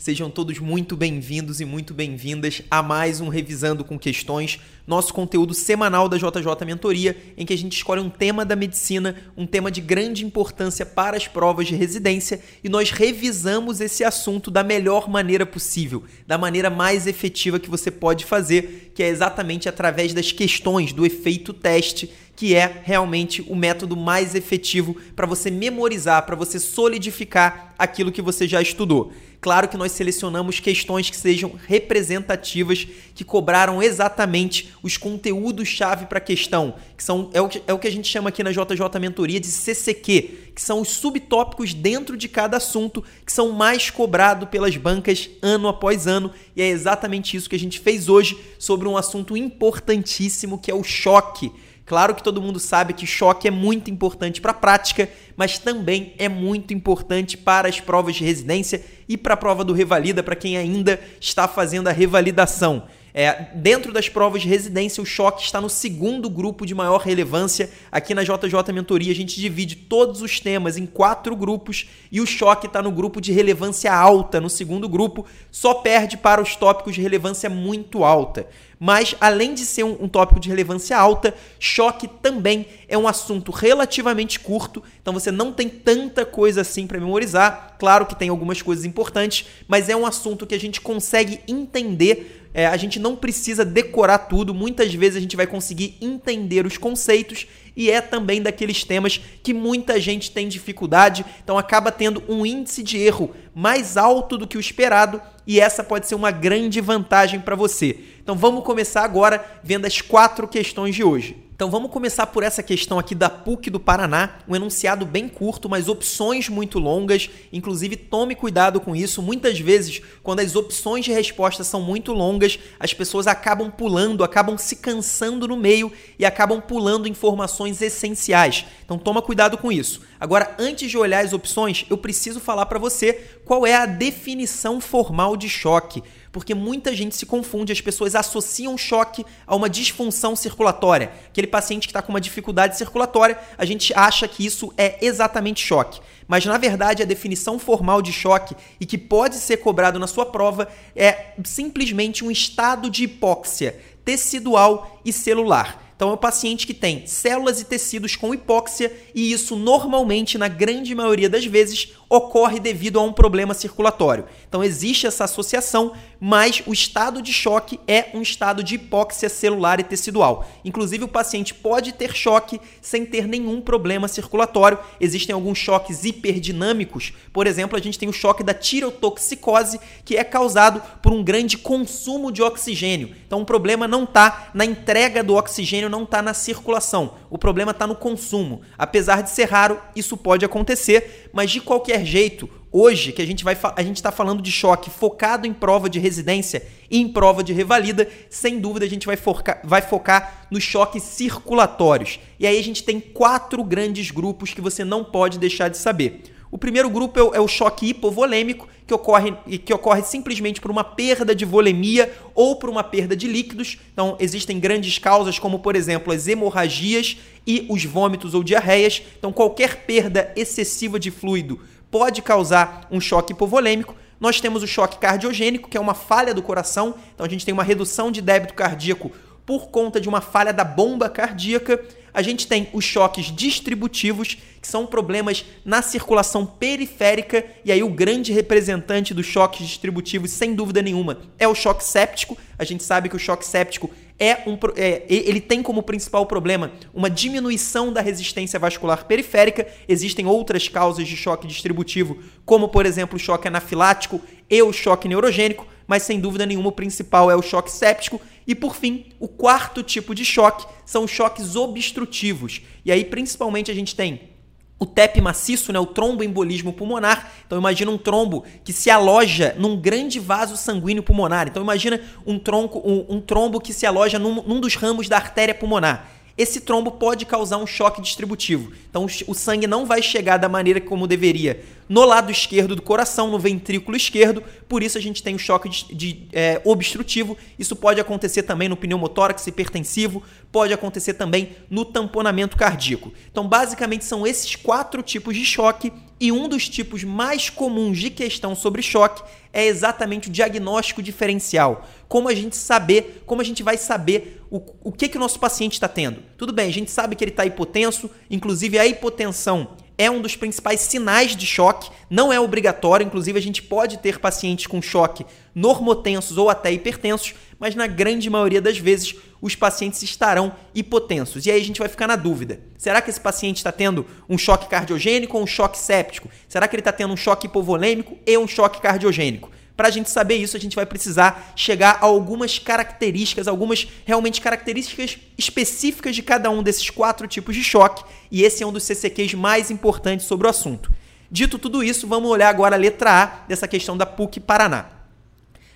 Sejam todos muito bem-vindos e muito bem-vindas a mais um Revisando com Questões, nosso conteúdo semanal da JJ Mentoria, em que a gente escolhe um tema da medicina, um tema de grande importância para as provas de residência e nós revisamos esse assunto da melhor maneira possível, da maneira mais efetiva que você pode fazer, que é exatamente através das questões do efeito teste que é realmente o método mais efetivo para você memorizar, para você solidificar aquilo que você já estudou. Claro que nós selecionamos questões que sejam representativas, que cobraram exatamente os conteúdos-chave para a questão, que são é o que, é o que a gente chama aqui na JJ Mentoria de CCQ, que são os subtópicos dentro de cada assunto que são mais cobrados pelas bancas ano após ano, e é exatamente isso que a gente fez hoje sobre um assunto importantíssimo que é o choque. Claro que todo mundo sabe que choque é muito importante para a prática, mas também é muito importante para as provas de residência e para a prova do Revalida, para quem ainda está fazendo a revalidação. É, dentro das provas de residência, o choque está no segundo grupo de maior relevância. Aqui na JJ Mentoria, a gente divide todos os temas em quatro grupos e o choque está no grupo de relevância alta, no segundo grupo, só perde para os tópicos de relevância muito alta. Mas, além de ser um, um tópico de relevância alta, choque também é um assunto relativamente curto, então você não tem tanta coisa assim para memorizar. Claro que tem algumas coisas importantes, mas é um assunto que a gente consegue entender é, a gente não precisa decorar tudo, muitas vezes a gente vai conseguir entender os conceitos e é também daqueles temas que muita gente tem dificuldade, então acaba tendo um índice de erro mais alto do que o esperado e essa pode ser uma grande vantagem para você. Então vamos começar agora vendo as quatro questões de hoje. Então vamos começar por essa questão aqui da PUC do Paraná, um enunciado bem curto, mas opções muito longas. Inclusive, tome cuidado com isso. Muitas vezes, quando as opções de resposta são muito longas, as pessoas acabam pulando, acabam se cansando no meio e acabam pulando informações essenciais. Então toma cuidado com isso. Agora, antes de olhar as opções, eu preciso falar para você qual é a definição formal de choque porque muita gente se confunde, as pessoas associam choque a uma disfunção circulatória. Aquele paciente que está com uma dificuldade circulatória, a gente acha que isso é exatamente choque. Mas na verdade, a definição formal de choque e que pode ser cobrado na sua prova é simplesmente um estado de hipóxia tecidual e celular. Então é o paciente que tem células e tecidos com hipóxia e isso normalmente, na grande maioria das vezes, ocorre devido a um problema circulatório. Então existe essa associação, mas o estado de choque é um estado de hipóxia celular e tecidual. Inclusive o paciente pode ter choque sem ter nenhum problema circulatório. Existem alguns choques hiperdinâmicos. Por exemplo, a gente tem o choque da tirotoxicose, que é causado por um grande consumo de oxigênio. Então o problema não está na entrega do oxigênio, não está na circulação. O problema está no consumo. Apesar de ser raro, isso pode acontecer, mas de qualquer qualquer jeito, hoje que a gente vai a gente está falando de choque focado em prova de residência e em prova de revalida, sem dúvida a gente vai focar, vai focar nos choques circulatórios. E aí a gente tem quatro grandes grupos que você não pode deixar de saber. O primeiro grupo é o, é o choque hipovolêmico, que ocorre, que ocorre simplesmente por uma perda de volemia ou por uma perda de líquidos. Então, existem grandes causas, como, por exemplo, as hemorragias e os vômitos ou diarreias. Então, qualquer perda excessiva de fluido pode causar um choque hipovolêmico. Nós temos o choque cardiogênico, que é uma falha do coração, então a gente tem uma redução de débito cardíaco por conta de uma falha da bomba cardíaca. A gente tem os choques distributivos, que são problemas na circulação periférica, e aí o grande representante dos choques distributivos, sem dúvida nenhuma, é o choque séptico. A gente sabe que o choque séptico é um, é, ele tem como principal problema uma diminuição da resistência vascular periférica. Existem outras causas de choque distributivo, como por exemplo o choque anafilático e o choque neurogênico, mas sem dúvida nenhuma o principal é o choque séptico. E por fim, o quarto tipo de choque são os choques obstrutivos. E aí principalmente a gente tem o TEP maciço, né, o tromboembolismo pulmonar. Então imagina um trombo que se aloja num grande vaso sanguíneo pulmonar. Então imagina um, tronco, um, um trombo que se aloja num, num dos ramos da artéria pulmonar esse trombo pode causar um choque distributivo. Então o sangue não vai chegar da maneira como deveria no lado esquerdo do coração, no ventrículo esquerdo, por isso a gente tem o choque de, de é, obstrutivo. Isso pode acontecer também no pneumotórax hipertensivo, pode acontecer também no tamponamento cardíaco. Então, basicamente, são esses quatro tipos de choque e um dos tipos mais comuns de questão sobre choque é exatamente o diagnóstico diferencial. Como a gente saber, como a gente vai saber o, o que, que o nosso paciente está tendo. Tudo bem, a gente sabe que ele está hipotenso, inclusive a hipotensão é um dos principais sinais de choque, não é obrigatório, inclusive a gente pode ter pacientes com choque normotensos ou até hipertensos, mas na grande maioria das vezes os pacientes estarão hipotensos. E aí a gente vai ficar na dúvida: será que esse paciente está tendo um choque cardiogênico ou um choque séptico? Será que ele está tendo um choque hipovolêmico e um choque cardiogênico? Para a gente saber isso, a gente vai precisar chegar a algumas características, algumas realmente características específicas de cada um desses quatro tipos de choque, e esse é um dos CCQs mais importantes sobre o assunto. Dito tudo isso, vamos olhar agora a letra A dessa questão da PUC Paraná.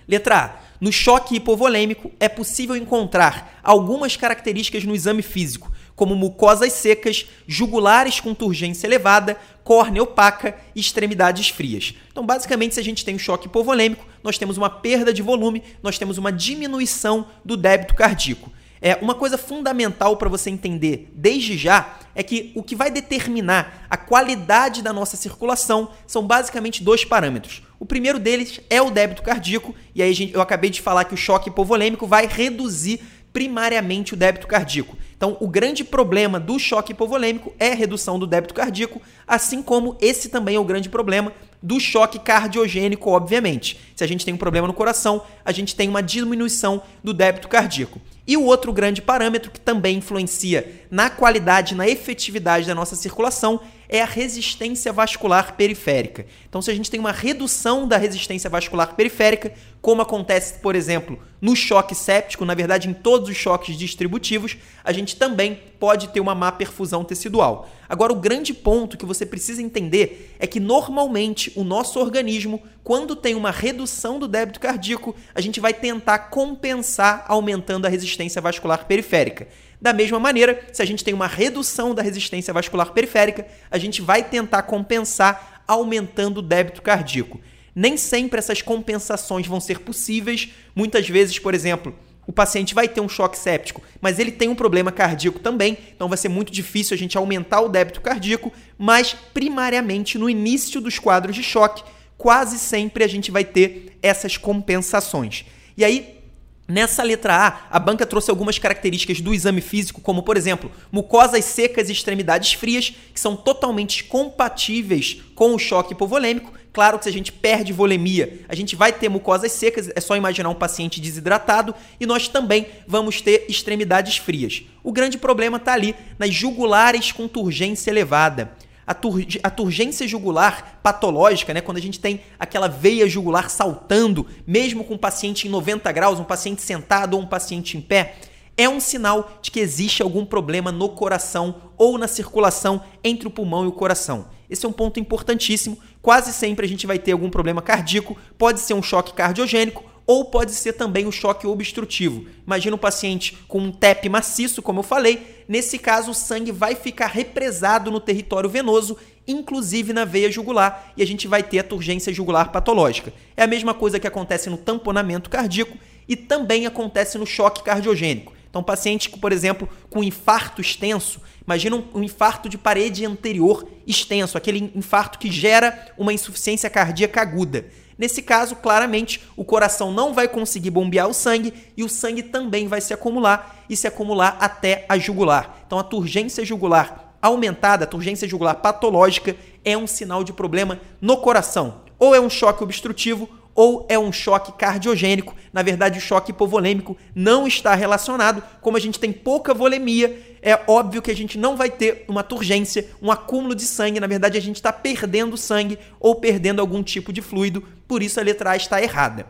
Letra A. No choque hipovolêmico, é possível encontrar algumas características no exame físico, como mucosas secas, jugulares com turgência elevada, córnea opaca e extremidades frias. Então, basicamente, se a gente tem um choque hipovolêmico, nós temos uma perda de volume, nós temos uma diminuição do débito cardíaco. É uma coisa fundamental para você entender desde já é que o que vai determinar a qualidade da nossa circulação são basicamente dois parâmetros. O primeiro deles é o débito cardíaco, e aí eu acabei de falar que o choque hipovolêmico vai reduzir primariamente o débito cardíaco. Então, o grande problema do choque hipovolêmico é a redução do débito cardíaco, assim como esse também é o grande problema do choque cardiogênico, obviamente. Se a gente tem um problema no coração, a gente tem uma diminuição do débito cardíaco. E o outro grande parâmetro que também influencia na qualidade, na efetividade da nossa circulação é a resistência vascular periférica. Então, se a gente tem uma redução da resistência vascular periférica, como acontece, por exemplo, no choque séptico, na verdade, em todos os choques distributivos, a gente também pode ter uma má perfusão tecidual. Agora, o grande ponto que você precisa entender é que normalmente o nosso organismo, quando tem uma redução do débito cardíaco, a gente vai tentar compensar aumentando a resistência vascular periférica. Da mesma maneira, se a gente tem uma redução da resistência vascular periférica, a gente vai tentar compensar aumentando o débito cardíaco. Nem sempre essas compensações vão ser possíveis. Muitas vezes, por exemplo, o paciente vai ter um choque séptico, mas ele tem um problema cardíaco também, então vai ser muito difícil a gente aumentar o débito cardíaco, mas primariamente no início dos quadros de choque, quase sempre a gente vai ter essas compensações. E aí, Nessa letra A, a banca trouxe algumas características do exame físico, como, por exemplo, mucosas secas e extremidades frias, que são totalmente compatíveis com o choque hipovolêmico. Claro que se a gente perde volemia, a gente vai ter mucosas secas, é só imaginar um paciente desidratado, e nós também vamos ter extremidades frias. O grande problema está ali nas jugulares com turgência elevada a, tur a turgência jugular patológica, né, quando a gente tem aquela veia jugular saltando, mesmo com um paciente em 90 graus, um paciente sentado ou um paciente em pé, é um sinal de que existe algum problema no coração ou na circulação entre o pulmão e o coração. Esse é um ponto importantíssimo. Quase sempre a gente vai ter algum problema cardíaco, pode ser um choque cardiogênico ou pode ser também o choque obstrutivo. Imagina um paciente com um TEP maciço, como eu falei, nesse caso o sangue vai ficar represado no território venoso, inclusive na veia jugular, e a gente vai ter a turgência jugular patológica. É a mesma coisa que acontece no tamponamento cardíaco e também acontece no choque cardiogênico. Então, paciente, por exemplo, com infarto extenso, imagina um, infarto de parede anterior extenso, aquele infarto que gera uma insuficiência cardíaca aguda. Nesse caso, claramente, o coração não vai conseguir bombear o sangue e o sangue também vai se acumular e se acumular até a jugular. Então, a turgência jugular aumentada, a turgência jugular patológica, é um sinal de problema no coração. Ou é um choque obstrutivo ou é um choque cardiogênico. Na verdade, o choque hipovolêmico não está relacionado. Como a gente tem pouca volemia, é óbvio que a gente não vai ter uma turgência, um acúmulo de sangue. Na verdade, a gente está perdendo sangue ou perdendo algum tipo de fluido. Por isso, a letra A está errada.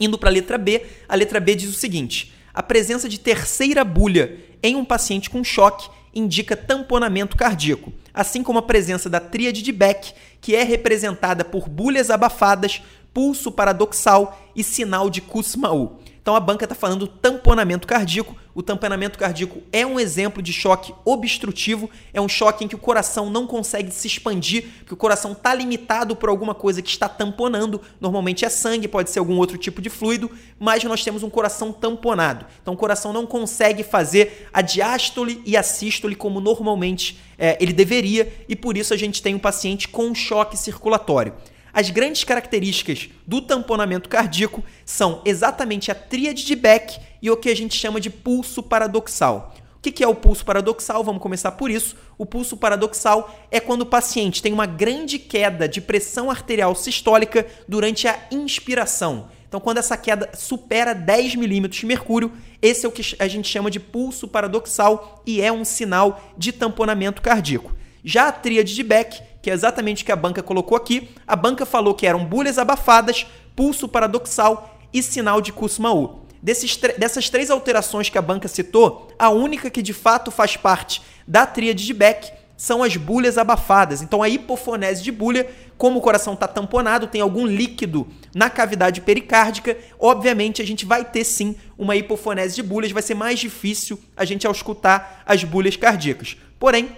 Indo para a letra B, a letra B diz o seguinte: a presença de terceira bulha em um paciente com choque indica tamponamento cardíaco, assim como a presença da tríade de Beck, que é representada por bulhas abafadas pulso paradoxal e sinal de Kussmaul. Então a banca está falando tamponamento cardíaco, O tamponamento cardíaco é um exemplo de choque obstrutivo, é um choque em que o coração não consegue se expandir, porque o coração está limitado por alguma coisa que está tamponando. Normalmente é sangue, pode ser algum outro tipo de fluido, mas nós temos um coração tamponado. Então o coração não consegue fazer a diástole e a sístole como normalmente é, ele deveria, e por isso a gente tem um paciente com choque circulatório. As grandes características do tamponamento cardíaco são exatamente a tríade de Beck e o que a gente chama de pulso paradoxal. O que é o pulso paradoxal? Vamos começar por isso. O pulso paradoxal é quando o paciente tem uma grande queda de pressão arterial sistólica durante a inspiração. Então, quando essa queda supera 10 milímetros de mercúrio, esse é o que a gente chama de pulso paradoxal e é um sinal de tamponamento cardíaco. Já a tríade de Beck que é exatamente o que a banca colocou aqui. A banca falou que eram bolhas abafadas, pulso paradoxal e sinal de Kussmaul. Desses, dessas três alterações que a banca citou, a única que de fato faz parte da tríade de Beck são as bulhas abafadas. Então a hipofonese de bulha, como o coração está tamponado, tem algum líquido na cavidade pericárdica, obviamente a gente vai ter sim uma hipofonese de bulhas, vai ser mais difícil a gente auscultar as bulhas cardíacas. Porém,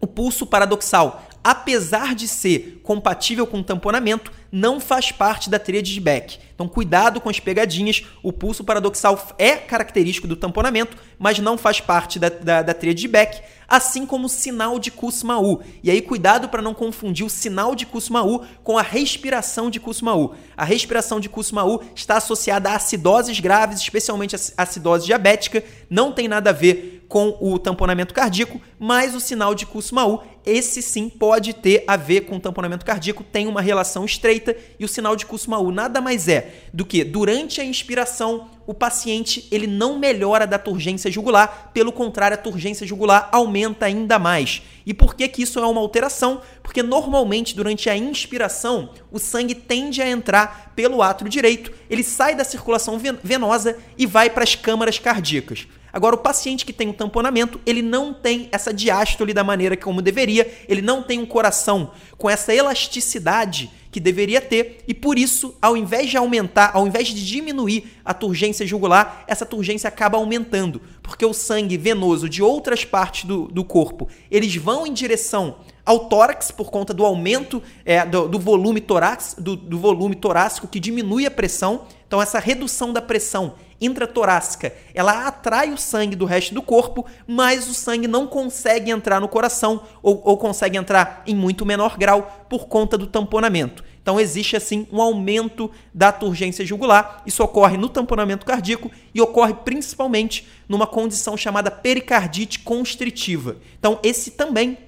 o pulso paradoxal apesar de ser compatível com tamponamento, não faz parte da tríade de Beck. Então, cuidado com as pegadinhas. O pulso paradoxal é característico do tamponamento, mas não faz parte da, da, da tríade de Beck, assim como o sinal de Kussmaul. E aí, cuidado para não confundir o sinal de Kussmaul com a respiração de Kussmaul. A respiração de Kussmaul está associada a acidoses graves, especialmente a acidose diabética, não tem nada a ver com o tamponamento cardíaco, mas o sinal de Kussmaul, esse sim pode ter a ver com o tamponamento cardíaco, tem uma relação estreita e o sinal de Kussmaul nada mais é do que durante a inspiração o paciente ele não melhora da turgência jugular, pelo contrário, a turgência jugular aumenta ainda mais. E por que, que isso é uma alteração? Porque normalmente durante a inspiração o sangue tende a entrar pelo átrio direito, ele sai da circulação venosa e vai para as câmaras cardíacas. Agora, o paciente que tem um tamponamento, ele não tem essa diástole da maneira como deveria, ele não tem um coração com essa elasticidade que deveria ter, e por isso, ao invés de aumentar, ao invés de diminuir a turgência jugular, essa turgência acaba aumentando, porque o sangue venoso de outras partes do, do corpo, eles vão em direção ao tórax por conta do aumento é, do, do, volume torax, do, do volume torácico que diminui a pressão. Então, essa redução da pressão intratorácica, ela atrai o sangue do resto do corpo, mas o sangue não consegue entrar no coração ou, ou consegue entrar em muito menor grau por conta do tamponamento. Então existe assim um aumento da turgência jugular. Isso ocorre no tamponamento cardíaco e ocorre principalmente numa condição chamada pericardite constritiva. Então esse também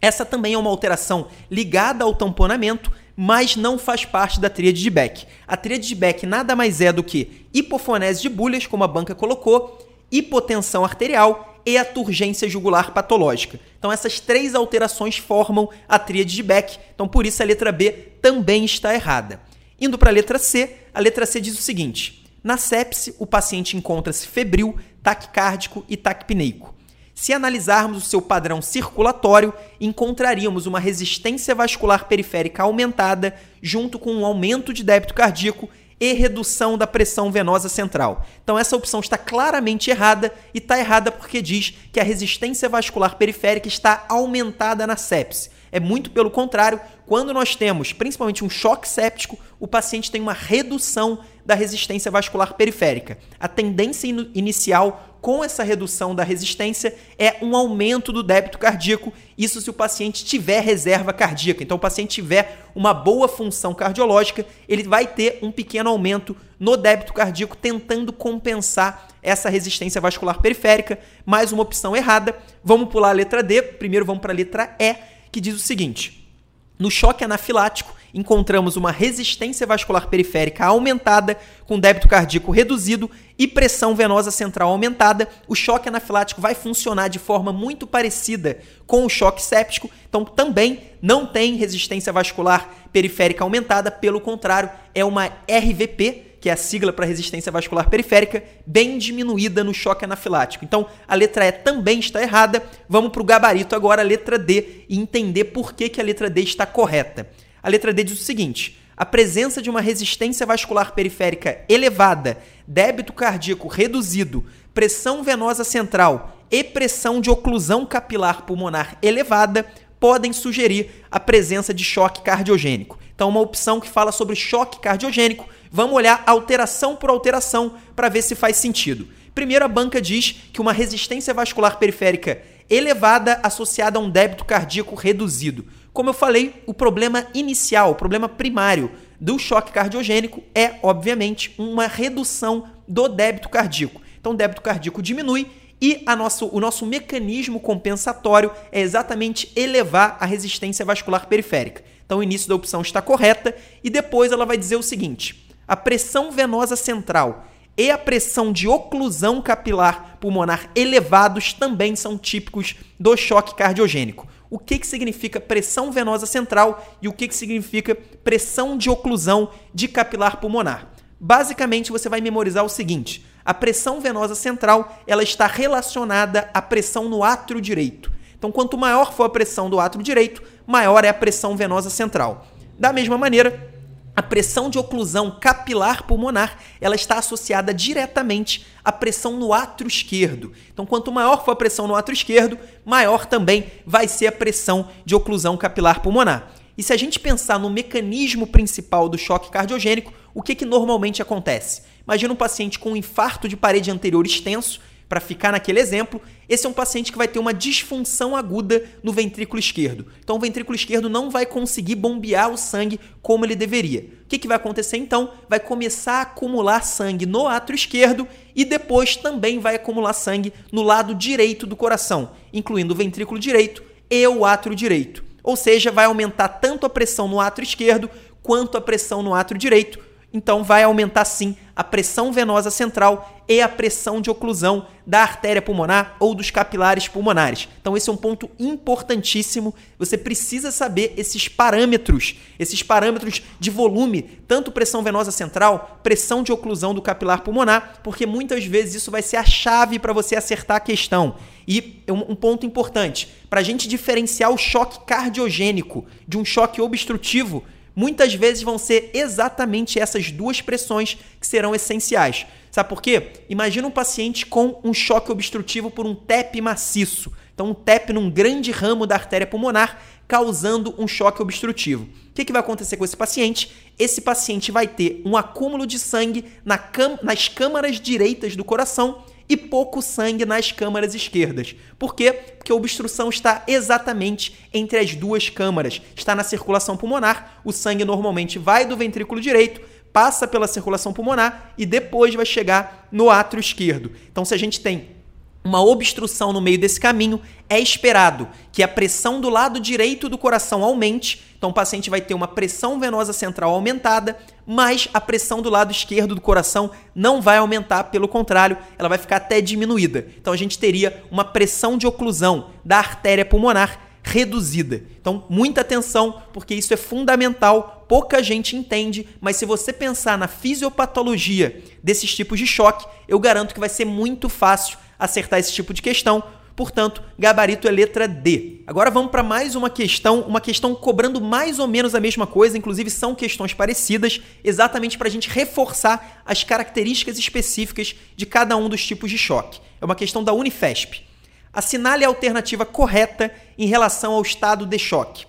essa também é uma alteração ligada ao tamponamento, mas não faz parte da tríade de Beck. A tríade de Beck nada mais é do que hipofonese de bulhas, como a banca colocou, hipotensão arterial e a turgência jugular patológica. Então essas três alterações formam a tríade de Beck. Então por isso a letra B também está errada. Indo para a letra C, a letra C diz o seguinte: na sepse, o paciente encontra-se febril, taquicárdico e taquipneico. Se analisarmos o seu padrão circulatório, encontraríamos uma resistência vascular periférica aumentada, junto com um aumento de débito cardíaco e redução da pressão venosa central. Então essa opção está claramente errada e está errada porque diz que a resistência vascular periférica está aumentada na sepse. É muito pelo contrário, quando nós temos principalmente um choque séptico, o paciente tem uma redução da resistência vascular periférica. A tendência in inicial com essa redução da resistência é um aumento do débito cardíaco, isso se o paciente tiver reserva cardíaca. Então, o paciente tiver uma boa função cardiológica, ele vai ter um pequeno aumento no débito cardíaco, tentando compensar essa resistência vascular periférica. Mais uma opção errada. Vamos pular a letra D, primeiro vamos para a letra E, que diz o seguinte. No choque anafilático, encontramos uma resistência vascular periférica aumentada, com débito cardíaco reduzido e pressão venosa central aumentada. O choque anafilático vai funcionar de forma muito parecida com o choque séptico, então também não tem resistência vascular periférica aumentada, pelo contrário, é uma RVP, que é a sigla para resistência vascular periférica, bem diminuída no choque anafilático. Então, a letra E também está errada. Vamos para o gabarito agora, a letra D, e entender por que, que a letra D está correta. A letra D diz o seguinte: a presença de uma resistência vascular periférica elevada, débito cardíaco reduzido, pressão venosa central e pressão de oclusão capilar pulmonar elevada podem sugerir a presença de choque cardiogênico. Então, uma opção que fala sobre choque cardiogênico, vamos olhar alteração por alteração para ver se faz sentido. Primeiro, a banca diz que uma resistência vascular periférica elevada associada a um débito cardíaco reduzido. Como eu falei, o problema inicial, o problema primário do choque cardiogênico é, obviamente, uma redução do débito cardíaco. Então, o débito cardíaco diminui e nosso, o nosso mecanismo compensatório é exatamente elevar a resistência vascular periférica. Então, o início da opção está correta e depois ela vai dizer o seguinte: a pressão venosa central e a pressão de oclusão capilar pulmonar elevados também são típicos do choque cardiogênico. O que, que significa pressão venosa central e o que, que significa pressão de oclusão de capilar pulmonar? Basicamente, você vai memorizar o seguinte: a pressão venosa central ela está relacionada à pressão no átrio direito. Então, quanto maior for a pressão do átrio direito, maior é a pressão venosa central. Da mesma maneira, a pressão de oclusão capilar pulmonar ela está associada diretamente à pressão no átrio esquerdo. Então, quanto maior for a pressão no átrio esquerdo, maior também vai ser a pressão de oclusão capilar pulmonar. E se a gente pensar no mecanismo principal do choque cardiogênico, o que, que normalmente acontece? Imagina um paciente com um infarto de parede anterior extenso, para ficar naquele exemplo, esse é um paciente que vai ter uma disfunção aguda no ventrículo esquerdo. Então, o ventrículo esquerdo não vai conseguir bombear o sangue como ele deveria. O que, que vai acontecer então? Vai começar a acumular sangue no átrio esquerdo e depois também vai acumular sangue no lado direito do coração, incluindo o ventrículo direito e o átrio direito. Ou seja, vai aumentar tanto a pressão no átrio esquerdo quanto a pressão no átrio direito. Então, vai aumentar sim a pressão venosa central e a pressão de oclusão da artéria pulmonar ou dos capilares pulmonares. Então, esse é um ponto importantíssimo. Você precisa saber esses parâmetros, esses parâmetros de volume, tanto pressão venosa central, pressão de oclusão do capilar pulmonar, porque muitas vezes isso vai ser a chave para você acertar a questão. E um ponto importante: para a gente diferenciar o choque cardiogênico de um choque obstrutivo, muitas vezes vão ser exatamente essas duas pressões que serão essenciais. Sabe por quê? Imagina um paciente com um choque obstrutivo por um TEP maciço. Então, um TEP num grande ramo da artéria pulmonar, causando um choque obstrutivo. O que, que vai acontecer com esse paciente? Esse paciente vai ter um acúmulo de sangue na nas câmaras direitas do coração e pouco sangue nas câmaras esquerdas. Por quê? Porque a obstrução está exatamente entre as duas câmaras. Está na circulação pulmonar, o sangue normalmente vai do ventrículo direito, passa pela circulação pulmonar e depois vai chegar no átrio esquerdo. Então, se a gente tem uma obstrução no meio desse caminho, é esperado que a pressão do lado direito do coração aumente, então o paciente vai ter uma pressão venosa central aumentada, mas a pressão do lado esquerdo do coração não vai aumentar, pelo contrário, ela vai ficar até diminuída. Então a gente teria uma pressão de oclusão da artéria pulmonar reduzida. Então, muita atenção, porque isso é fundamental, pouca gente entende, mas se você pensar na fisiopatologia desses tipos de choque, eu garanto que vai ser muito fácil acertar esse tipo de questão. Portanto, gabarito é letra D. Agora vamos para mais uma questão, uma questão cobrando mais ou menos a mesma coisa, inclusive são questões parecidas, exatamente para a gente reforçar as características específicas de cada um dos tipos de choque. É uma questão da Unifesp. Assinale a alternativa correta em relação ao estado de choque.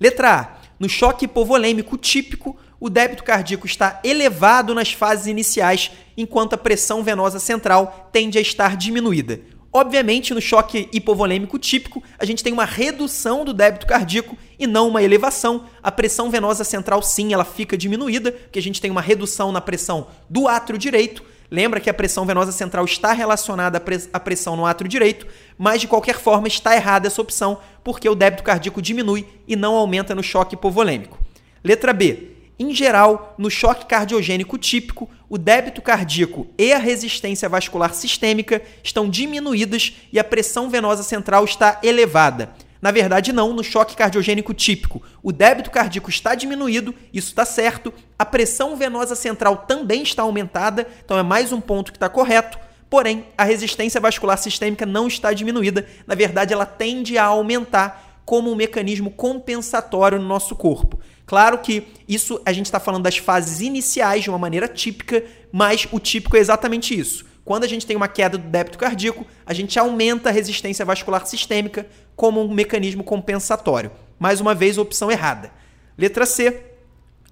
Letra A. No choque hipovolêmico típico, o débito cardíaco está elevado nas fases iniciais, enquanto a pressão venosa central tende a estar diminuída. Obviamente, no choque hipovolêmico típico, a gente tem uma redução do débito cardíaco e não uma elevação. A pressão venosa central, sim, ela fica diminuída, porque a gente tem uma redução na pressão do átrio direito. Lembra que a pressão venosa central está relacionada à pressão no átrio direito, mas de qualquer forma está errada essa opção, porque o débito cardíaco diminui e não aumenta no choque hipovolêmico. Letra B. Em geral, no choque cardiogênico típico, o débito cardíaco e a resistência vascular sistêmica estão diminuídas e a pressão venosa central está elevada. Na verdade, não, no choque cardiogênico típico. O débito cardíaco está diminuído, isso está certo. A pressão venosa central também está aumentada, então é mais um ponto que está correto. Porém, a resistência vascular sistêmica não está diminuída. Na verdade, ela tende a aumentar como um mecanismo compensatório no nosso corpo. Claro que isso a gente está falando das fases iniciais de uma maneira típica, mas o típico é exatamente isso. Quando a gente tem uma queda do débito cardíaco, a gente aumenta a resistência vascular sistêmica como um mecanismo compensatório. Mais uma vez, opção errada. Letra C.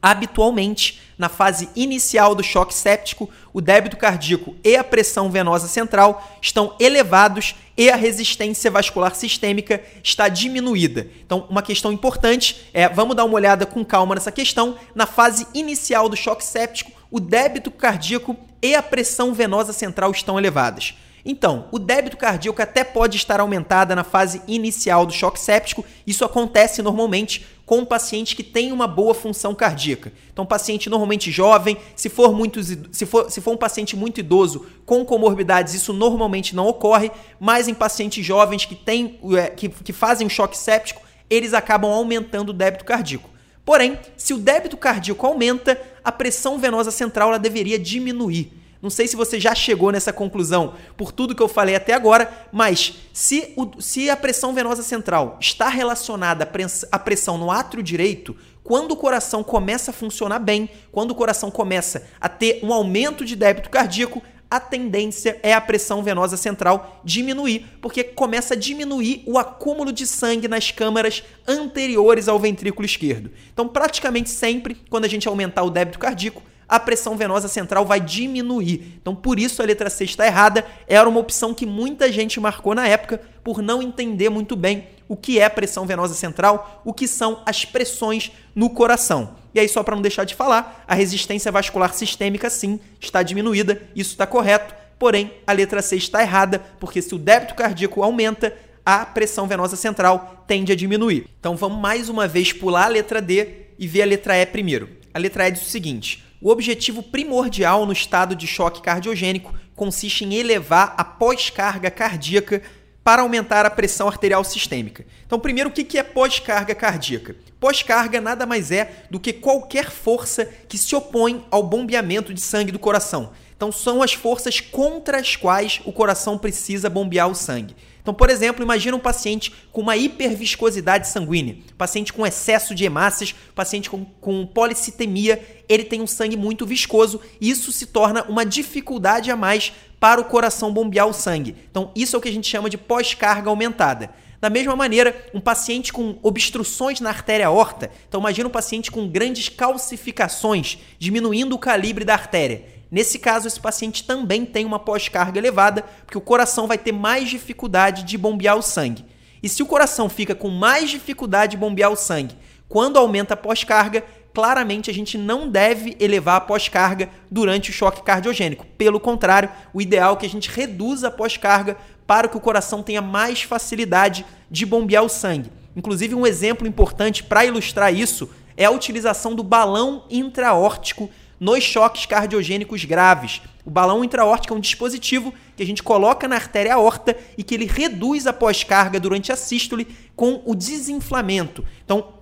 Habitualmente, na fase inicial do choque séptico, o débito cardíaco e a pressão venosa central estão elevados e a resistência vascular sistêmica está diminuída. Então, uma questão importante é, vamos dar uma olhada com calma nessa questão. Na fase inicial do choque séptico, o débito cardíaco e a pressão venosa central estão elevadas. Então, o débito cardíaco até pode estar aumentada na fase inicial do choque séptico. Isso acontece normalmente com um paciente que tem uma boa função cardíaca. Então, paciente normalmente jovem, se for, muito, se for, se for um paciente muito idoso com comorbidades, isso normalmente não ocorre, mas em pacientes jovens que, tem, é, que, que fazem o choque séptico, eles acabam aumentando o débito cardíaco. Porém, se o débito cardíaco aumenta, a pressão venosa central ela deveria diminuir. Não sei se você já chegou nessa conclusão por tudo que eu falei até agora, mas se, o, se a pressão venosa central está relacionada à pressão no átrio direito, quando o coração começa a funcionar bem, quando o coração começa a ter um aumento de débito cardíaco, a tendência é a pressão venosa central diminuir, porque começa a diminuir o acúmulo de sangue nas câmaras anteriores ao ventrículo esquerdo. Então, praticamente sempre, quando a gente aumentar o débito cardíaco, a pressão venosa central vai diminuir. Então, por isso a letra C está errada. Era uma opção que muita gente marcou na época por não entender muito bem o que é pressão venosa central, o que são as pressões no coração. E aí, só para não deixar de falar, a resistência vascular sistêmica sim está diminuída, isso está correto. Porém, a letra C está errada, porque se o débito cardíaco aumenta, a pressão venosa central tende a diminuir. Então vamos mais uma vez pular a letra D e ver a letra E primeiro. A letra E diz o seguinte: o objetivo primordial no estado de choque cardiogênico consiste em elevar a pós-carga cardíaca para aumentar a pressão arterial sistêmica. Então, primeiro, o que é pós-carga cardíaca? Pós-carga nada mais é do que qualquer força que se opõe ao bombeamento de sangue do coração. Então, são as forças contra as quais o coração precisa bombear o sangue. Então, por exemplo, imagina um paciente com uma hiperviscosidade sanguínea, paciente com excesso de hemácias, paciente com, com policitemia, ele tem um sangue muito viscoso e isso se torna uma dificuldade a mais para o coração bombear o sangue. Então, isso é o que a gente chama de pós-carga aumentada. Da mesma maneira, um paciente com obstruções na artéria aorta, então imagina um paciente com grandes calcificações, diminuindo o calibre da artéria. Nesse caso, esse paciente também tem uma pós-carga elevada, porque o coração vai ter mais dificuldade de bombear o sangue. E se o coração fica com mais dificuldade de bombear o sangue quando aumenta a pós-carga, claramente a gente não deve elevar a pós-carga durante o choque cardiogênico. Pelo contrário, o ideal é que a gente reduza a pós-carga para que o coração tenha mais facilidade de bombear o sangue. Inclusive, um exemplo importante para ilustrar isso é a utilização do balão intraórtico nos choques cardiogênicos graves. O balão intraórtico é um dispositivo que a gente coloca na artéria aorta e que ele reduz a pós-carga durante a sístole com o desinflamento. Então,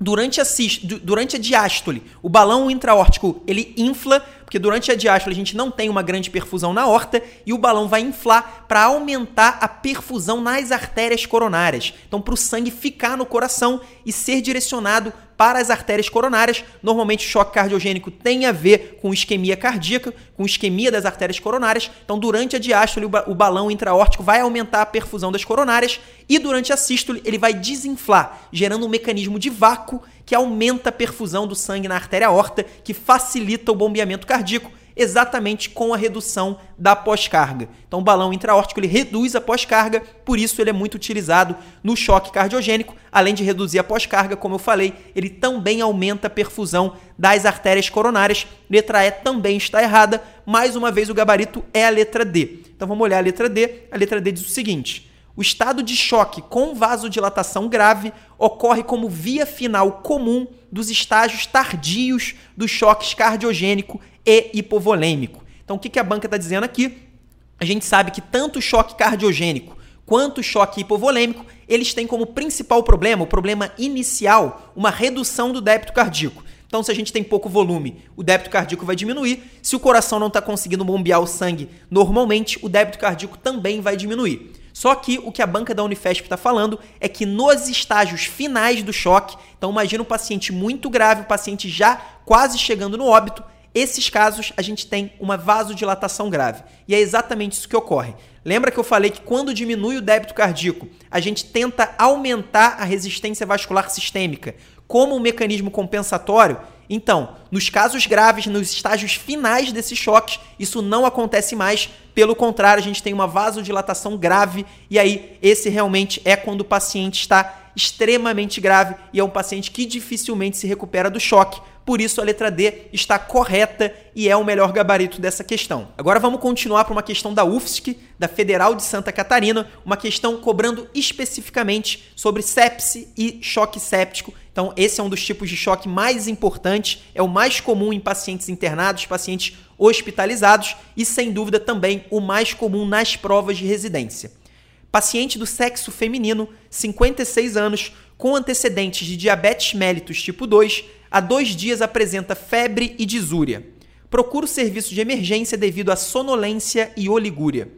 durante a, durante a diástole, o balão intraórtico ele infla, porque durante a diástole a gente não tem uma grande perfusão na horta e o balão vai inflar para aumentar a perfusão nas artérias coronárias. Então, para o sangue ficar no coração e ser direcionado para as artérias coronárias. Normalmente o choque cardiogênico tem a ver com isquemia cardíaca, com isquemia das artérias coronárias. Então, durante a diástole, o balão intraórtico vai aumentar a perfusão das coronárias e durante a sístole ele vai desinflar, gerando um mecanismo de vácuo que aumenta a perfusão do sangue na artéria aorta, que facilita o bombeamento cardíaco exatamente com a redução da pós-carga. Então, o balão intraórtico ele reduz a pós-carga, por isso ele é muito utilizado no choque cardiogênico. Além de reduzir a pós-carga, como eu falei, ele também aumenta a perfusão das artérias coronárias. Letra E também está errada. Mais uma vez, o gabarito é a letra D. Então, vamos olhar a letra D. A letra D diz o seguinte. O estado de choque com vasodilatação grave ocorre como via final comum dos estágios tardios dos choques cardiogênico e hipovolêmico. Então, o que a banca está dizendo aqui? A gente sabe que tanto o choque cardiogênico quanto o choque hipovolêmico, eles têm como principal problema, o problema inicial, uma redução do débito cardíaco. Então, se a gente tem pouco volume, o débito cardíaco vai diminuir. Se o coração não está conseguindo bombear o sangue normalmente, o débito cardíaco também vai diminuir. Só que o que a banca da Unifesp está falando é que nos estágios finais do choque, então imagina um paciente muito grave, o paciente já quase chegando no óbito, esses casos a gente tem uma vasodilatação grave. E é exatamente isso que ocorre. Lembra que eu falei que quando diminui o débito cardíaco, a gente tenta aumentar a resistência vascular sistêmica como um mecanismo compensatório? Então, nos casos graves, nos estágios finais desses choques, isso não acontece mais. Pelo contrário, a gente tem uma vasodilatação grave e aí esse realmente é quando o paciente está extremamente grave e é um paciente que dificilmente se recupera do choque. Por isso a letra D está correta e é o melhor gabarito dessa questão. Agora vamos continuar para uma questão da UFSC, da Federal de Santa Catarina, uma questão cobrando especificamente sobre sepse e choque séptico. Então, esse é um dos tipos de choque mais importantes, é o mais comum em pacientes internados, pacientes hospitalizados e, sem dúvida, também o mais comum nas provas de residência. Paciente do sexo feminino, 56 anos, com antecedentes de diabetes mellitus tipo 2, há dois dias apresenta febre e disúria. Procura o serviço de emergência devido à sonolência e oligúria.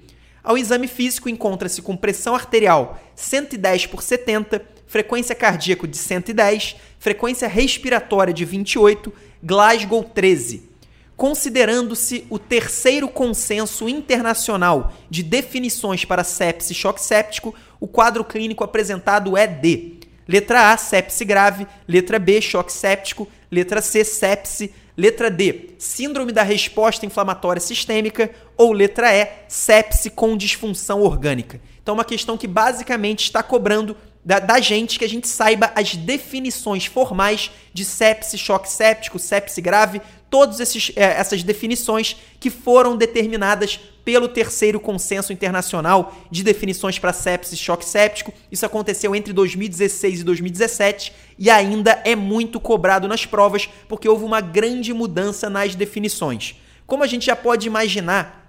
Ao exame físico, encontra-se com pressão arterial 110 por 70, frequência cardíaca de 110, frequência respiratória de 28, Glasgow 13 considerando-se o terceiro consenso internacional de definições para sepse e choque séptico, o quadro clínico apresentado é D. Letra A, sepse grave. Letra B, choque séptico. Letra C, sepse. Letra D, síndrome da resposta inflamatória sistêmica. Ou letra E, sepse com disfunção orgânica. Então, uma questão que basicamente está cobrando da, da, gente que a gente saiba as definições formais de sepse, choque séptico, sepse grave, todas é, essas definições que foram determinadas pelo terceiro consenso internacional de definições para sepsis e choque séptico. Isso aconteceu entre 2016 e 2017 e ainda é muito cobrado nas provas porque houve uma grande mudança nas definições. Como a gente já pode imaginar,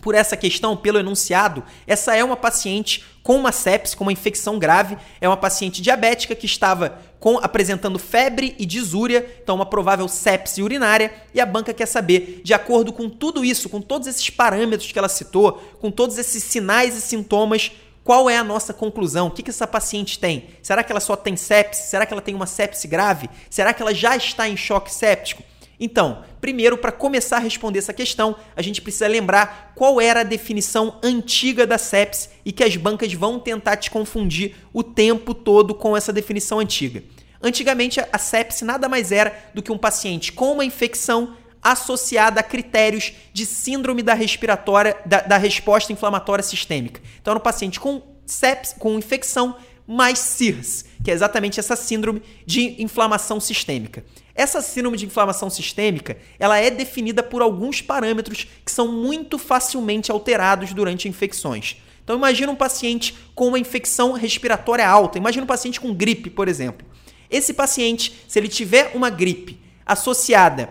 por essa questão, pelo enunciado, essa é uma paciente com uma sepse, com uma infecção grave, é uma paciente diabética que estava com, apresentando febre e disúria, então uma provável sepse urinária, e a banca quer saber, de acordo com tudo isso, com todos esses parâmetros que ela citou, com todos esses sinais e sintomas, qual é a nossa conclusão? O que, que essa paciente tem? Será que ela só tem sepse? Será que ela tem uma sepse grave? Será que ela já está em choque séptico? Então, primeiro, para começar a responder essa questão, a gente precisa lembrar qual era a definição antiga da sepse e que as bancas vão tentar te confundir o tempo todo com essa definição antiga. Antigamente, a sepse nada mais era do que um paciente com uma infecção associada a critérios de síndrome da respiratória da, da resposta inflamatória sistêmica. Então, era um paciente com sepse, com infecção mais SIRS, que é exatamente essa síndrome de inflamação sistêmica. Essa síndrome de inflamação sistêmica, ela é definida por alguns parâmetros que são muito facilmente alterados durante infecções. Então imagina um paciente com uma infecção respiratória alta, imagina um paciente com gripe, por exemplo. Esse paciente, se ele tiver uma gripe associada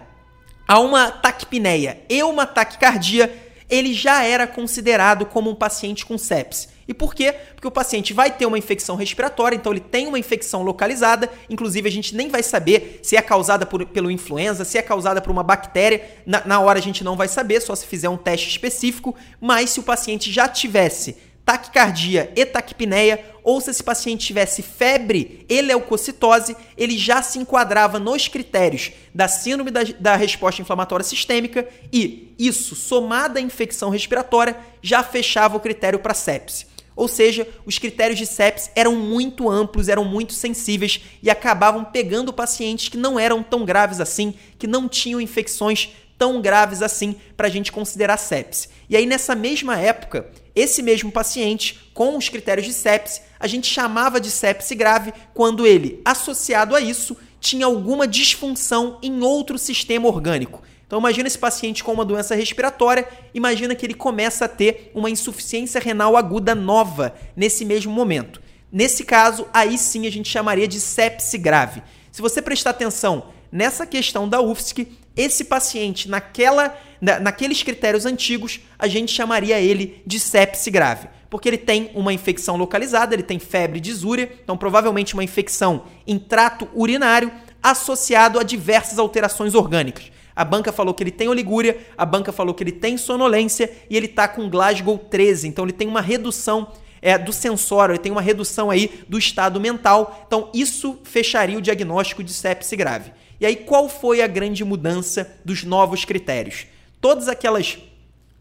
a uma taquipneia e uma taquicardia, ele já era considerado como um paciente com sepse. E por quê? Porque o paciente vai ter uma infecção respiratória, então ele tem uma infecção localizada, inclusive a gente nem vai saber se é causada por, pelo influenza, se é causada por uma bactéria, na, na hora a gente não vai saber, só se fizer um teste específico, mas se o paciente já tivesse taquicardia e taquipneia, ou se esse paciente tivesse febre e leucocitose, ele já se enquadrava nos critérios da síndrome da, da, resposta inflamatória sistêmica e isso, somado à infecção respiratória, já fechava o critério para sepse. Ou seja, os critérios de sepsis eram muito amplos, eram muito sensíveis e acabavam pegando pacientes que não eram tão graves assim, que não tinham infecções tão graves assim para a gente considerar sepsis. E aí, nessa mesma época, esse mesmo paciente, com os critérios de sepsis, a gente chamava de sepse grave quando ele, associado a isso, tinha alguma disfunção em outro sistema orgânico. Então imagina esse paciente com uma doença respiratória, imagina que ele começa a ter uma insuficiência renal aguda nova nesse mesmo momento. Nesse caso, aí sim a gente chamaria de sepse grave. Se você prestar atenção nessa questão da UFSC, esse paciente naquela, na, naqueles critérios antigos, a gente chamaria ele de sepse grave, porque ele tem uma infecção localizada, ele tem febre disúria, então provavelmente uma infecção em trato urinário associado a diversas alterações orgânicas. A banca falou que ele tem oligúria, a banca falou que ele tem sonolência e ele tá com Glasgow 13, então ele tem uma redução é, do sensório, ele tem uma redução aí do estado mental. Então isso fecharia o diagnóstico de sepse grave. E aí qual foi a grande mudança dos novos critérios? Todos aquelas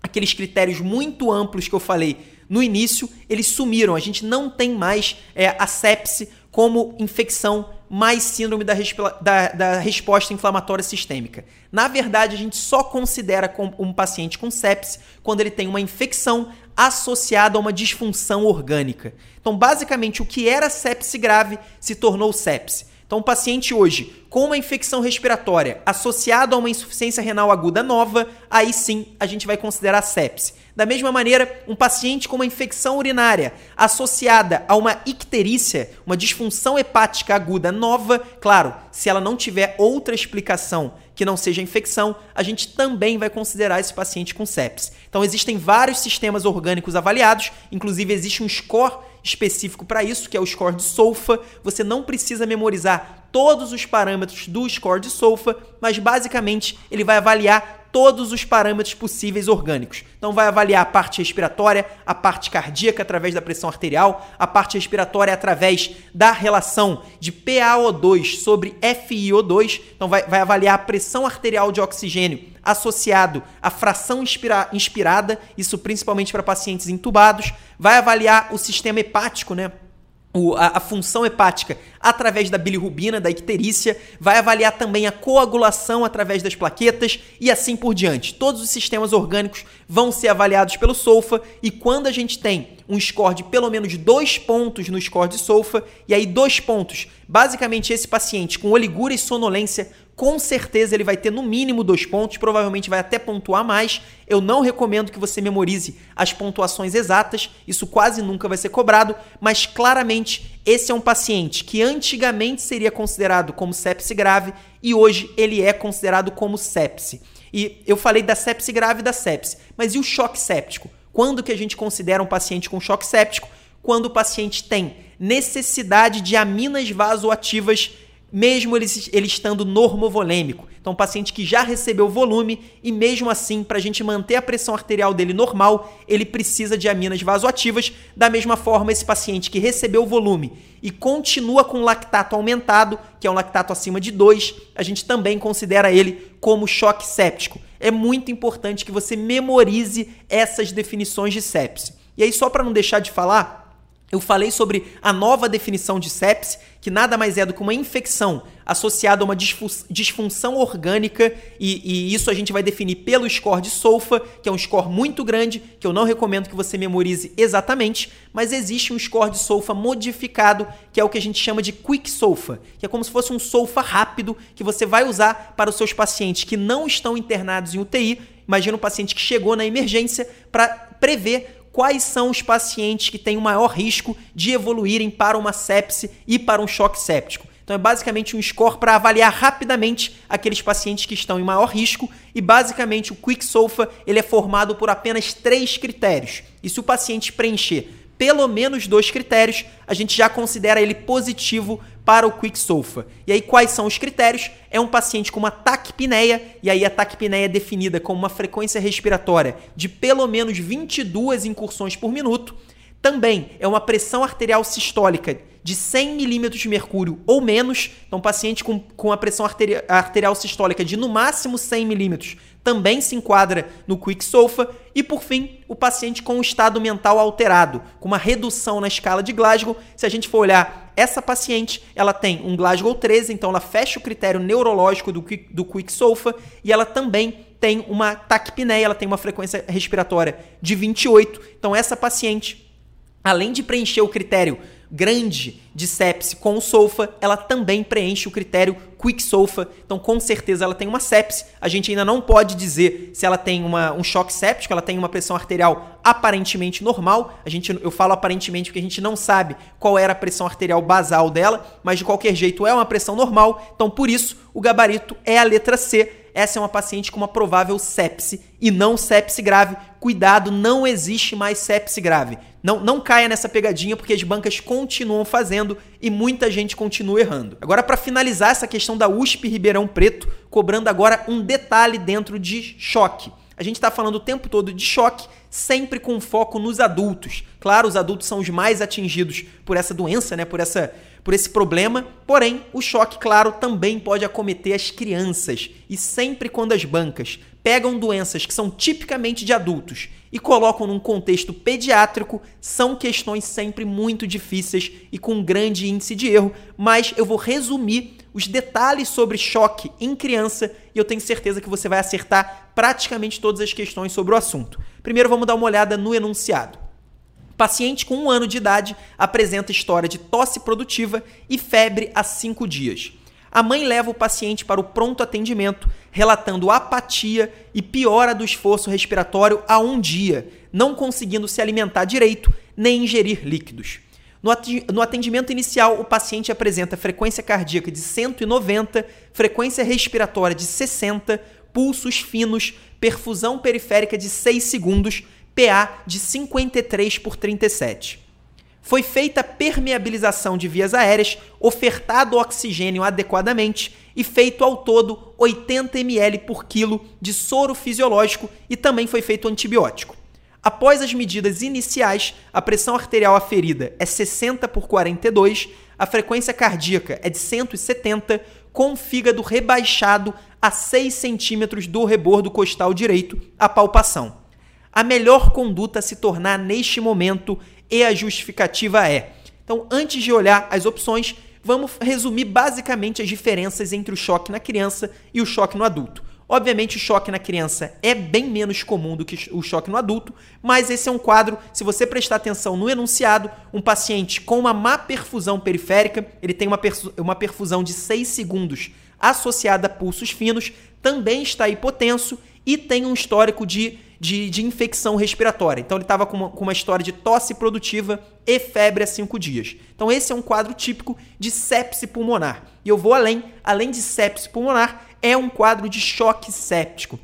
aqueles critérios muito amplos que eu falei no início, eles sumiram. A gente não tem mais é, a sepse como infecção mais síndrome da, da, da, resposta inflamatória sistêmica. Na verdade, a gente só considera um paciente com sepse quando ele tem uma infecção associada a uma disfunção orgânica. Então, basicamente, o que era sepse grave se tornou sepse. Então, um paciente hoje com uma infecção respiratória associado a uma insuficiência renal aguda nova, aí sim a gente vai considerar sepse. Da mesma maneira, um paciente com uma infecção urinária associada a uma icterícia, uma disfunção hepática aguda nova, claro, se ela não tiver outra explicação que não seja infecção, a gente também vai considerar esse paciente com sepsis. Então existem vários sistemas orgânicos avaliados, inclusive existe um score específico para isso, que é o score de SOFA. Você não precisa memorizar todos os parâmetros do score de SOFA, mas basicamente ele vai avaliar todos os parâmetros possíveis orgânicos. Então vai avaliar a parte respiratória, a parte cardíaca através da pressão arterial, a parte respiratória através da relação de PaO2 sobre FiO2. Então vai, vai avaliar a pressão arterial de oxigênio associado à fração inspira, inspirada, isso principalmente para pacientes intubados. Vai avaliar o sistema hepático, né? o, a, a, função hepática através da bilirrubina, da icterícia, vai avaliar também a coagulação através das plaquetas e assim por diante. Todos os sistemas orgânicos vão ser avaliados pelo SOFA e quando a gente tem um score de pelo menos dois pontos no score de SOFA, e aí dois pontos, basicamente esse paciente com oligura e sonolência com certeza ele vai ter no mínimo dois pontos, provavelmente vai até pontuar mais. Eu não recomendo que você memorize as pontuações exatas, isso quase nunca vai ser cobrado, mas claramente esse é um paciente que antigamente seria considerado como sepse grave e hoje ele é considerado como sepse. E eu falei da sepse grave e da sepse, mas e o choque séptico? Quando que a gente considera um paciente com choque séptico? Quando o paciente tem necessidade de aminas vasoativas mesmo ele, ele estando normovolêmico. Então, um paciente que já recebeu volume e mesmo assim, para a gente manter a pressão arterial dele normal, ele precisa de aminas vasoativas. Da mesma forma, esse paciente que recebeu volume e continua com lactato aumentado, que é um lactato acima de 2, a gente também considera ele como choque séptico. É muito importante que você memorize essas definições de sepse. E aí, só para não deixar de falar, eu falei sobre a nova definição de sepse, que nada mais é do que uma infecção associada a uma disfunção orgânica, e, e, isso a gente vai definir pelo score de SOFA, que é um score muito grande, que eu não recomendo que você memorize exatamente, mas existe um score de SOFA modificado, que é o que a gente chama de Quick SOFA, que é como se fosse um SOFA rápido que você vai usar para os seus pacientes que não estão internados em UTI. Imagina um paciente que chegou na emergência para prever quais são os pacientes que têm o maior risco de evoluírem para uma sepse e para um choque séptico. Então é basicamente um score para avaliar rapidamente aqueles pacientes que estão em maior risco e basicamente o Quick SOFA ele é formado por apenas três critérios. E se o paciente preencher pelo menos dois critérios, a gente já considera ele positivo para o Quick SOFA. E aí quais são os critérios? É um paciente com uma taquipneia, e aí a taquipneia é definida como uma frequência respiratória de pelo menos 22 incursões por minuto. Também é uma pressão arterial sistólica de 100 milímetros de mercúrio ou menos. Então, paciente com, com a pressão arterial sistólica de no máximo 100 milímetros também se enquadra no Quick SOFA. E por fim, o paciente com um estado mental alterado, com uma redução na escala de Glasgow. Se a gente for olhar essa paciente, ela tem um Glasgow 13, então ela fecha o critério neurológico do Quick, do quick SOFA e ela também tem uma taquipneia, ela tem uma frequência respiratória de 28. Então essa paciente, além de preencher o critério grande de sepse com o SOFA, ela também preenche o critério Quick SOFA. Então, com certeza, ela tem uma sepse. A gente ainda não pode dizer se ela tem uma, um choque séptico, ela tem uma pressão arterial aparentemente normal. A gente, eu falo aparentemente porque a gente não sabe qual era a pressão arterial basal dela, mas de qualquer jeito é uma pressão normal. Então, por isso, o gabarito é a letra C essa é uma paciente com uma provável sepse e não sepse grave. Cuidado, não existe mais sepse grave. Não, não caia nessa pegadinha porque as bancas continuam fazendo e muita gente continua errando. Agora, para finalizar essa questão da USP Ribeirão Preto, cobrando agora um detalhe dentro de choque. A gente está falando o tempo todo de choque, sempre com foco nos adultos. Claro, os adultos são os mais atingidos por essa doença, né? Por essa por esse problema, porém, o choque, claro, também pode acometer as crianças. E sempre quando as bancas pegam doenças que são tipicamente de adultos e colocam num contexto pediátrico, são questões sempre muito difíceis e com grande índice de erro, mas eu vou resumir os detalhes sobre choque em criança e eu tenho certeza que você vai acertar praticamente todas as questões sobre o assunto. Primeiro vamos dar uma olhada no enunciado. Paciente com um ano de idade apresenta história de tosse produtiva e febre há cinco dias. A mãe leva o paciente para o pronto atendimento, relatando apatia e piora do esforço respiratório há um dia, não conseguindo se alimentar direito nem ingerir líquidos. No atendimento inicial, o paciente apresenta frequência cardíaca de 190, frequência respiratória de 60, pulsos finos, perfusão periférica de 6 segundos, PA de 53 por 37. Foi feita permeabilização de vias aéreas, ofertado oxigênio adequadamente e feito ao todo 80 ml por quilo de soro fisiológico e também foi feito antibiótico. Após as medidas iniciais, a pressão arterial aferida é 60 por 42, a frequência cardíaca é de 170, com o fígado rebaixado a 6 centímetros do rebordo costal direito, a palpação a melhor conduta a se tornar neste momento e a justificativa é. Então, antes de olhar as opções, vamos resumir basicamente as diferenças entre o choque na criança e o choque no adulto. Obviamente, o choque na criança é bem menos comum do que o choque no adulto, mas esse é um quadro, se você prestar atenção no enunciado, um paciente com uma má perfusão periférica, ele tem uma, perfusão de 6 segundos associada a pulsos finos, também está hipotenso e tem um histórico de de, de infecção respiratória. Então ele estava com, com, uma história de tosse produtiva e febre há cinco dias. Então esse é um quadro típico de sepse pulmonar. E eu vou além, além de sepse pulmonar, é um quadro de choque séptico.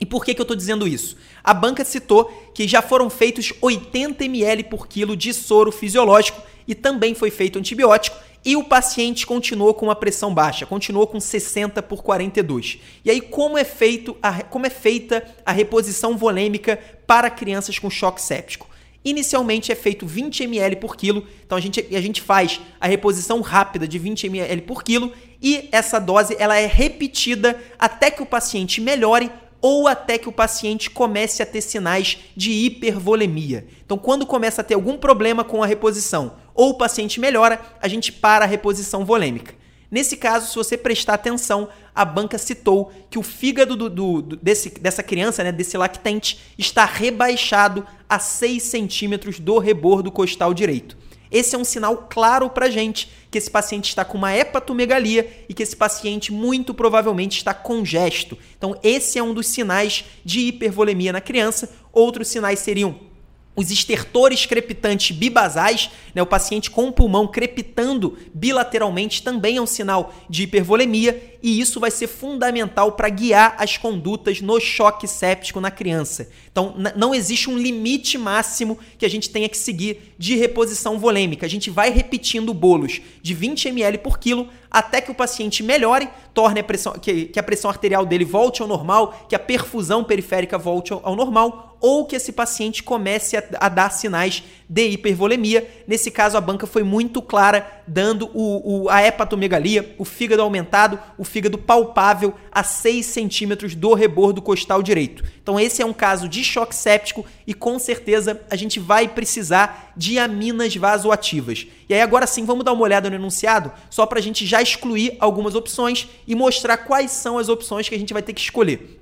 E por que, que eu estou dizendo isso? A banca citou que já foram feitos 80 ml por quilo de soro fisiológico e também foi feito antibiótico e o paciente continuou com uma pressão baixa, continuou com 60 por 42. E aí como é feito a, como é feita a reposição volêmica para crianças com choque séptico? Inicialmente é feito 20 ml por quilo, então a gente, a gente faz a reposição rápida de 20 ml por quilo e essa dose ela é repetida até que o paciente melhore ou até que o paciente comece a ter sinais de hipervolemia. Então, quando começa a ter algum problema com a reposição ou o paciente melhora, a gente para a reposição volêmica. Nesse caso, se você prestar atenção, a banca citou que o fígado do, do, desse, dessa criança, né, desse lactente, está rebaixado a 6 centímetros do rebordo costal direito. Esse é um sinal claro para gente que esse paciente está com uma hepatomegalia e que esse paciente muito provavelmente está congesto. Então, esse é um dos sinais de hipervolemia na criança. Outros sinais seriam os estertores crepitantes bibasais, né, o paciente com o pulmão crepitando bilateralmente também é um sinal de hipervolemia e isso vai ser fundamental para guiar as condutas no choque séptico na criança. Então, não existe um limite máximo que a gente tenha que seguir de reposição volêmica. A gente vai repetindo bolos de 20 ml por quilo até que o paciente melhore, torne a pressão, que, que a pressão arterial dele volte ao normal, que a perfusão periférica volte ao, ao normal, ou que esse paciente comece a, a, dar sinais de hipervolemia. Nesse caso, a banca foi muito clara, dando o, o, a hepatomegalia, o fígado aumentado, o fígado palpável a 6 centímetros do rebordo costal direito. Então, esse é um caso de choque séptico e com certeza a gente vai precisar de aminas vasoativas. E aí, agora sim, vamos dar uma olhada no enunciado, só para a gente já excluir algumas opções e mostrar quais são as opções que a gente vai ter que escolher.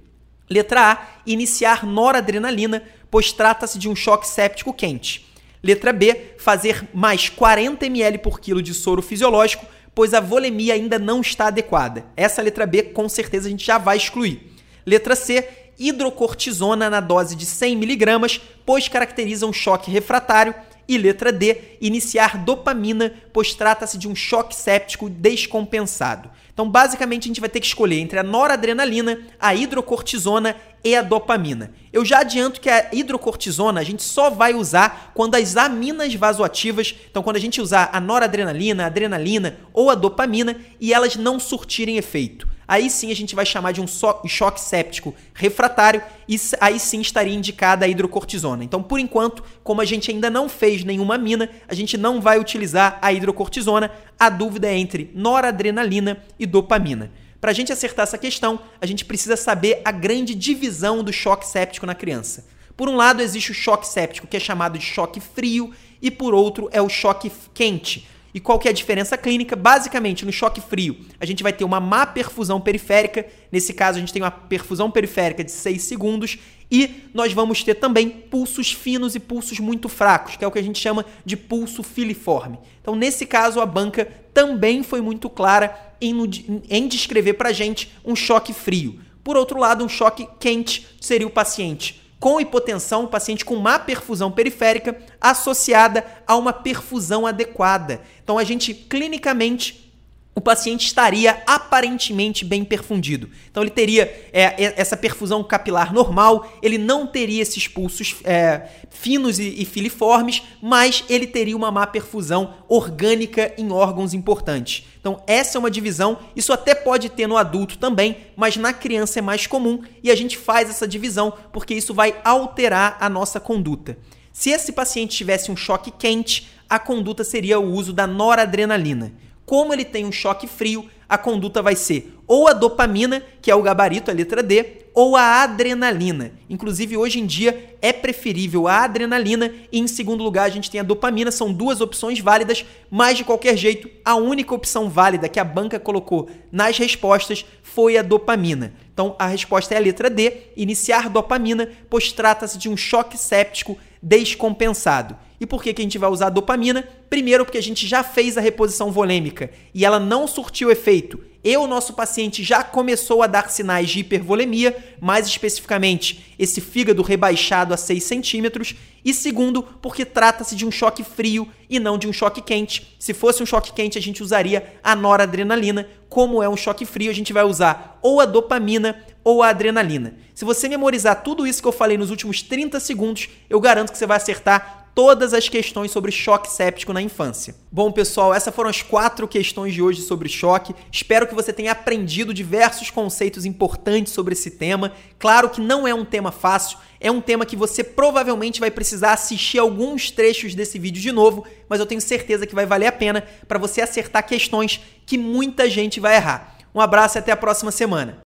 Letra A, iniciar noradrenalina, pois trata-se de um choque séptico quente. Letra B, fazer mais 40 ml por quilo de soro fisiológico, pois a volemia ainda não está adequada. Essa letra B, com certeza, a gente já vai excluir. Letra C, hidrocortisona na dose de 100 mg, pois caracteriza um choque refratário. E letra D, iniciar dopamina, pois trata-se de um choque séptico descompensado. Então, basicamente, a gente vai ter que escolher entre a noradrenalina, a hidrocortisona e a dopamina. Eu já adianto que a hidrocortisona a gente só vai usar quando as aminas vasoativas, então quando a gente usar a noradrenalina, a adrenalina ou a dopamina e elas não surtirem efeito. Aí sim a gente vai chamar de um choque séptico refratário e aí sim estaria indicada a hidrocortisona. Então, por enquanto, como a gente ainda não fez nenhuma mina, a gente não vai utilizar a hidrocortisona. A dúvida é entre noradrenalina e dopamina. Para a gente acertar essa questão, a gente precisa saber a grande divisão do choque séptico na criança. Por um lado, existe o choque séptico, que é chamado de choque frio, e por outro é o choque quente. E qual que é a diferença clínica? Basicamente, no choque frio, a gente vai ter uma má perfusão periférica. Nesse caso, a gente tem uma perfusão periférica de 6 segundos. E nós vamos ter também pulsos finos e pulsos muito fracos, que é o que a gente chama de pulso filiforme. Então, nesse caso, a banca também foi muito clara em, em descrever para gente um choque frio. Por outro lado, um choque quente seria o paciente com hipotensão, paciente com má perfusão periférica associada a uma perfusão adequada. Então a gente clinicamente o paciente estaria aparentemente bem perfundido. Então ele teria é, essa perfusão capilar normal, ele não teria esses pulsos é, finos e, e, filiformes, mas ele teria uma má perfusão orgânica em órgãos importantes. Então essa é uma divisão, isso até pode ter no adulto também, mas na criança é mais comum e a gente faz essa divisão porque isso vai alterar a nossa conduta. Se esse paciente tivesse um choque quente, a conduta seria o uso da noradrenalina. Como ele tem um choque frio, a conduta vai ser ou a dopamina, que é o gabarito, a letra D, ou a adrenalina. Inclusive, hoje em dia é preferível a adrenalina e, em segundo lugar, a gente tem a dopamina. São duas opções válidas, mas de qualquer jeito, a única opção válida que a banca colocou nas respostas foi a dopamina. Então, a resposta é a letra D, iniciar dopamina, pois trata-se de um choque séptico descompensado. E por que, que a gente vai usar a dopamina? Primeiro, porque a gente já fez a reposição volêmica e ela não surtiu efeito. E o nosso paciente já começou a dar sinais de hipervolemia, mais especificamente esse fígado rebaixado a 6 centímetros. E segundo, porque trata-se de um choque frio e não de um choque quente. Se fosse um choque quente, a gente usaria a noradrenalina. Como é um choque frio, a gente vai usar ou a dopamina ou a adrenalina. Se você memorizar tudo isso que eu falei nos últimos 30 segundos, eu garanto que você vai acertar todas as questões sobre choque séptico na infância. Bom, pessoal, essas foram as quatro questões de hoje sobre choque. Espero que você tenha aprendido diversos conceitos importantes sobre esse tema. Claro que não é um tema fácil, é um tema que você provavelmente vai precisar assistir alguns trechos desse vídeo de novo, mas eu tenho certeza que vai valer a pena para você acertar questões que muita gente vai errar. Um abraço e até a próxima semana.